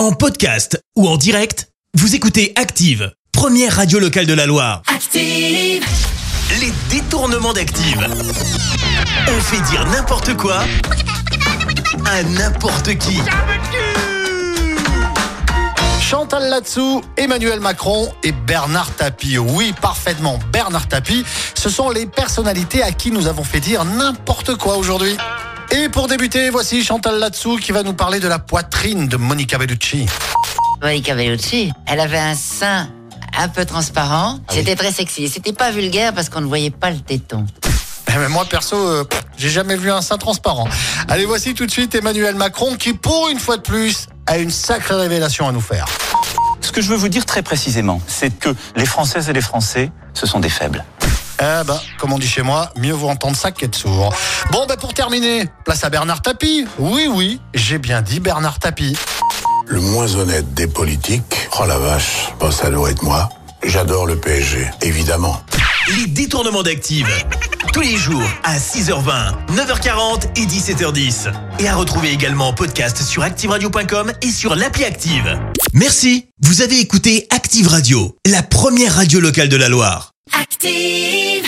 En podcast ou en direct, vous écoutez Active, première radio locale de la Loire. Active. Les détournements d'Active. On fait dire n'importe quoi à n'importe qui. Chantal Latsou, Emmanuel Macron et Bernard Tapie. Oui, parfaitement, Bernard Tapie. Ce sont les personnalités à qui nous avons fait dire n'importe quoi aujourd'hui. Et pour débuter, voici Chantal Latsou qui va nous parler de la poitrine de Monica Bellucci. Monica Bellucci, elle avait un sein un peu transparent. C'était très sexy. C'était pas vulgaire parce qu'on ne voyait pas le téton. Eh, Mais moi, perso, euh, j'ai jamais vu un sein transparent. Allez, voici tout de suite Emmanuel Macron qui, pour une fois de plus, a une sacrée révélation à nous faire. Ce que je veux vous dire très précisément, c'est que les Françaises et les Français, ce sont des faibles. Eh ben, comme on dit chez moi, mieux vaut entendre ça qu'être sourd. Bon, ben pour terminer, place à Bernard Tapie. Oui, oui, j'ai bien dit Bernard Tapie. Le moins honnête des politiques. Oh la vache, bon, ça doit être moi. J'adore le PSG, évidemment. Les détournements d'Active. Tous les jours à 6h20, 9h40 et 17h10. Et à retrouver également en podcast sur ActiveRadio.com et sur l'appli Active. Merci. Vous avez écouté Active Radio, la première radio locale de la Loire. Active.